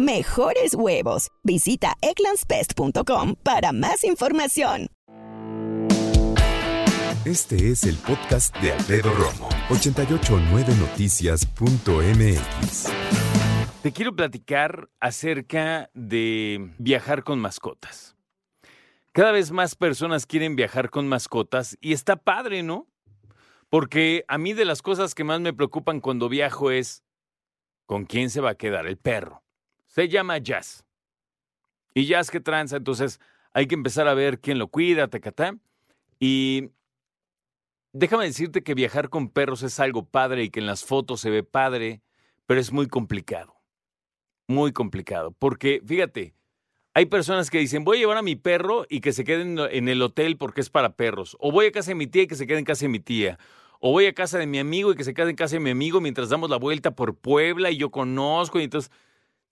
mejores huevos. Visita egglandsbest.com para más información. Este es el podcast de Alfredo Romo, 889noticias.mx. Te quiero platicar acerca de viajar con mascotas. Cada vez más personas quieren viajar con mascotas y está padre, ¿no? Porque a mí de las cosas que más me preocupan cuando viajo es con quién se va a quedar el perro. Se llama Jazz. Y Jazz que tranza, entonces hay que empezar a ver quién lo cuida, tacatá. Y déjame decirte que viajar con perros es algo padre y que en las fotos se ve padre, pero es muy complicado. Muy complicado. Porque, fíjate, hay personas que dicen, voy a llevar a mi perro y que se queden en el hotel porque es para perros. O voy a casa de mi tía y que se quede en casa de mi tía. O voy a casa de mi amigo y que se quede en casa de mi amigo mientras damos la vuelta por Puebla y yo conozco. Y entonces,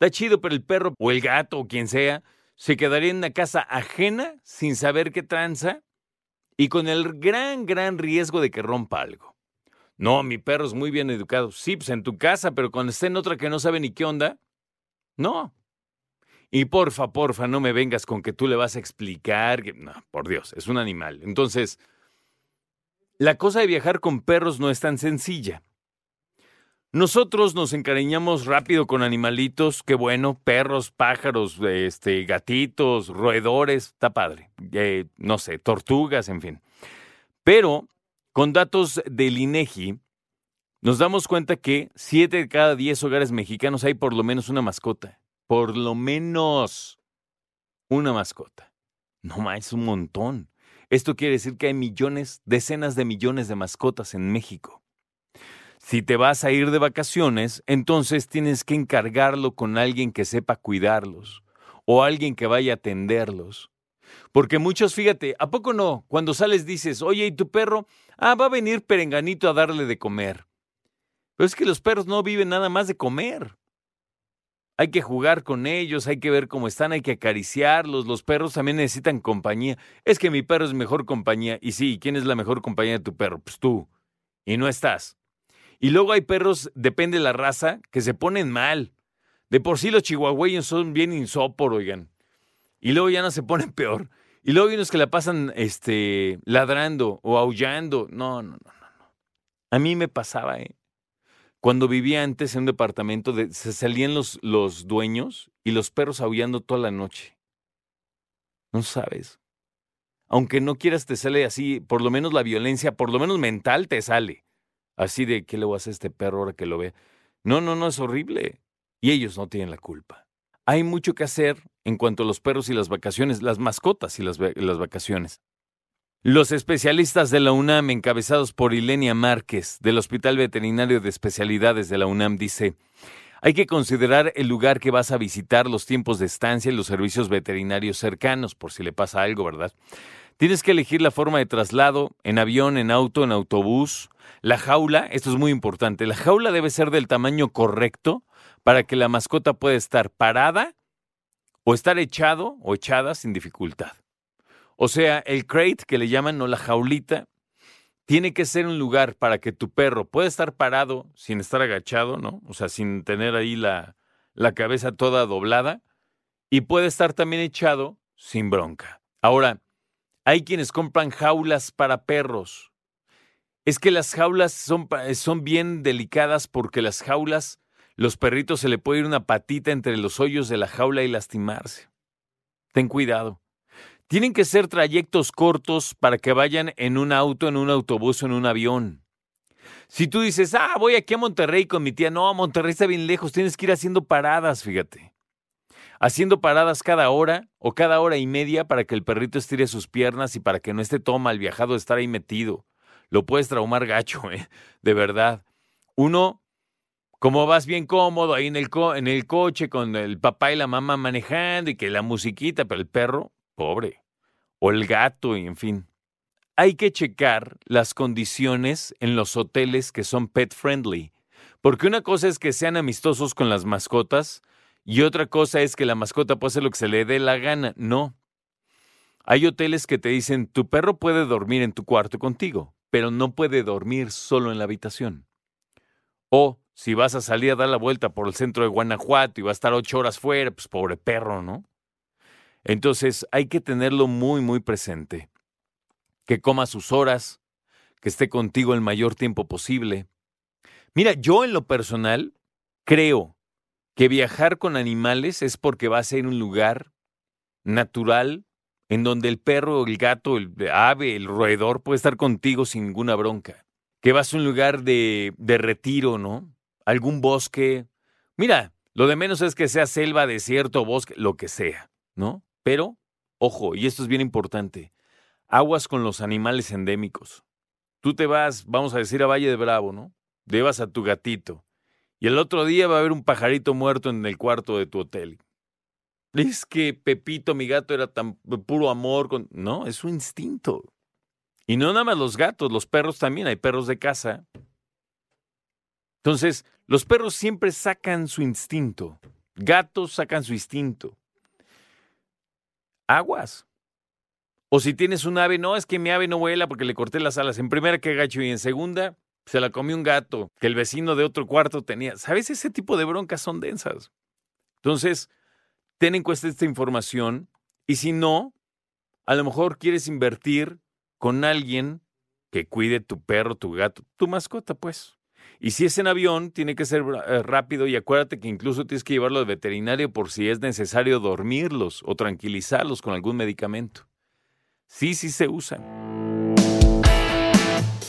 está chido, pero el perro o el gato o quien sea se quedaría en una casa ajena sin saber qué tranza y con el gran, gran riesgo de que rompa algo. No, mi perro es muy bien educado. Sí, pues en tu casa, pero cuando esté en otra que no sabe ni qué onda, no. Y porfa, porfa, no me vengas con que tú le vas a explicar que... No, por Dios, es un animal. Entonces, la cosa de viajar con perros no es tan sencilla. Nosotros nos encariñamos rápido con animalitos, qué bueno, perros, pájaros, este, gatitos, roedores, está padre, eh, no sé, tortugas, en fin. Pero con datos del INEGI, nos damos cuenta que 7 de cada 10 hogares mexicanos hay por lo menos una mascota. Por lo menos una mascota. No más, un montón. Esto quiere decir que hay millones, decenas de millones de mascotas en México. Si te vas a ir de vacaciones, entonces tienes que encargarlo con alguien que sepa cuidarlos o alguien que vaya a atenderlos. Porque muchos, fíjate, ¿a poco no? Cuando sales dices, oye, ¿y tu perro? Ah, va a venir perenganito a darle de comer. Pero es que los perros no viven nada más de comer. Hay que jugar con ellos, hay que ver cómo están, hay que acariciarlos. Los perros también necesitan compañía. Es que mi perro es mejor compañía. Y sí, ¿quién es la mejor compañía de tu perro? Pues tú. Y no estás. Y luego hay perros, depende de la raza, que se ponen mal. De por sí los chihuahueños son bien insopor, oigan. Y luego ya no se ponen peor. Y luego hay unos que la pasan este, ladrando o aullando. No, no, no, no. A mí me pasaba, ¿eh? Cuando vivía antes en un departamento, de, se salían los, los dueños y los perros aullando toda la noche. No sabes. Aunque no quieras, te sale así, por lo menos la violencia, por lo menos mental, te sale. Así de, ¿qué le voy a hacer a este perro ahora que lo ve? No, no, no, es horrible. Y ellos no tienen la culpa. Hay mucho que hacer en cuanto a los perros y las vacaciones, las mascotas y las, las vacaciones. Los especialistas de la UNAM, encabezados por Ilenia Márquez, del Hospital Veterinario de Especialidades de la UNAM, dice, hay que considerar el lugar que vas a visitar, los tiempos de estancia y los servicios veterinarios cercanos, por si le pasa algo, ¿verdad? Tienes que elegir la forma de traslado, en avión, en auto, en autobús. La jaula, esto es muy importante, la jaula debe ser del tamaño correcto para que la mascota pueda estar parada o estar echado o echada sin dificultad. O sea, el crate que le llaman, no la jaulita, tiene que ser un lugar para que tu perro pueda estar parado sin estar agachado, ¿no? O sea, sin tener ahí la, la cabeza toda doblada y puede estar también echado sin bronca. Ahora, hay quienes compran jaulas para perros. Es que las jaulas son, son bien delicadas porque las jaulas, los perritos se le puede ir una patita entre los hoyos de la jaula y lastimarse. Ten cuidado. Tienen que ser trayectos cortos para que vayan en un auto, en un autobús o en un avión. Si tú dices, ah, voy aquí a Monterrey con mi tía, no, Monterrey está bien lejos, tienes que ir haciendo paradas, fíjate. Haciendo paradas cada hora o cada hora y media para que el perrito estire sus piernas y para que no esté todo mal viajado estar ahí metido. Lo puedes traumar gacho, ¿eh? De verdad. Uno, como vas bien cómodo ahí en el, en el coche con el papá y la mamá manejando y que la musiquita, pero el perro, Pobre. o el gato, en fin. Hay que checar las condiciones en los hoteles que son pet friendly, porque una cosa es que sean amistosos con las mascotas y otra cosa es que la mascota puede hacer lo que se le dé la gana. No. Hay hoteles que te dicen, tu perro puede dormir en tu cuarto contigo, pero no puede dormir solo en la habitación. O si vas a salir a dar la vuelta por el centro de Guanajuato y va a estar ocho horas fuera, pues pobre perro, ¿no? Entonces hay que tenerlo muy, muy presente. Que coma sus horas, que esté contigo el mayor tiempo posible. Mira, yo en lo personal creo que viajar con animales es porque va a ser un lugar natural en donde el perro, el gato, el ave, el roedor puede estar contigo sin ninguna bronca. Que vas a un lugar de, de retiro, ¿no? Algún bosque. Mira, lo de menos es que sea selva, desierto, bosque, lo que sea, ¿no? Pero, ojo, y esto es bien importante, aguas con los animales endémicos. Tú te vas, vamos a decir, a Valle de Bravo, ¿no? Llevas a tu gatito. Y el otro día va a haber un pajarito muerto en el cuarto de tu hotel. Es que Pepito, mi gato, era tan puro amor. Con... No, es su instinto. Y no nada más los gatos, los perros también, hay perros de casa. Entonces, los perros siempre sacan su instinto. Gatos sacan su instinto. Aguas. O si tienes un ave, no, es que mi ave no vuela porque le corté las alas. En primera, que gacho. Y en segunda, se la comió un gato que el vecino de otro cuarto tenía. ¿Sabes? Ese tipo de broncas son densas. Entonces, ten en cuenta esta información y si no, a lo mejor quieres invertir con alguien que cuide tu perro, tu gato, tu mascota, pues. Y si es en avión, tiene que ser eh, rápido y acuérdate que incluso tienes que llevarlo al veterinario por si es necesario dormirlos o tranquilizarlos con algún medicamento. Sí, sí se usan.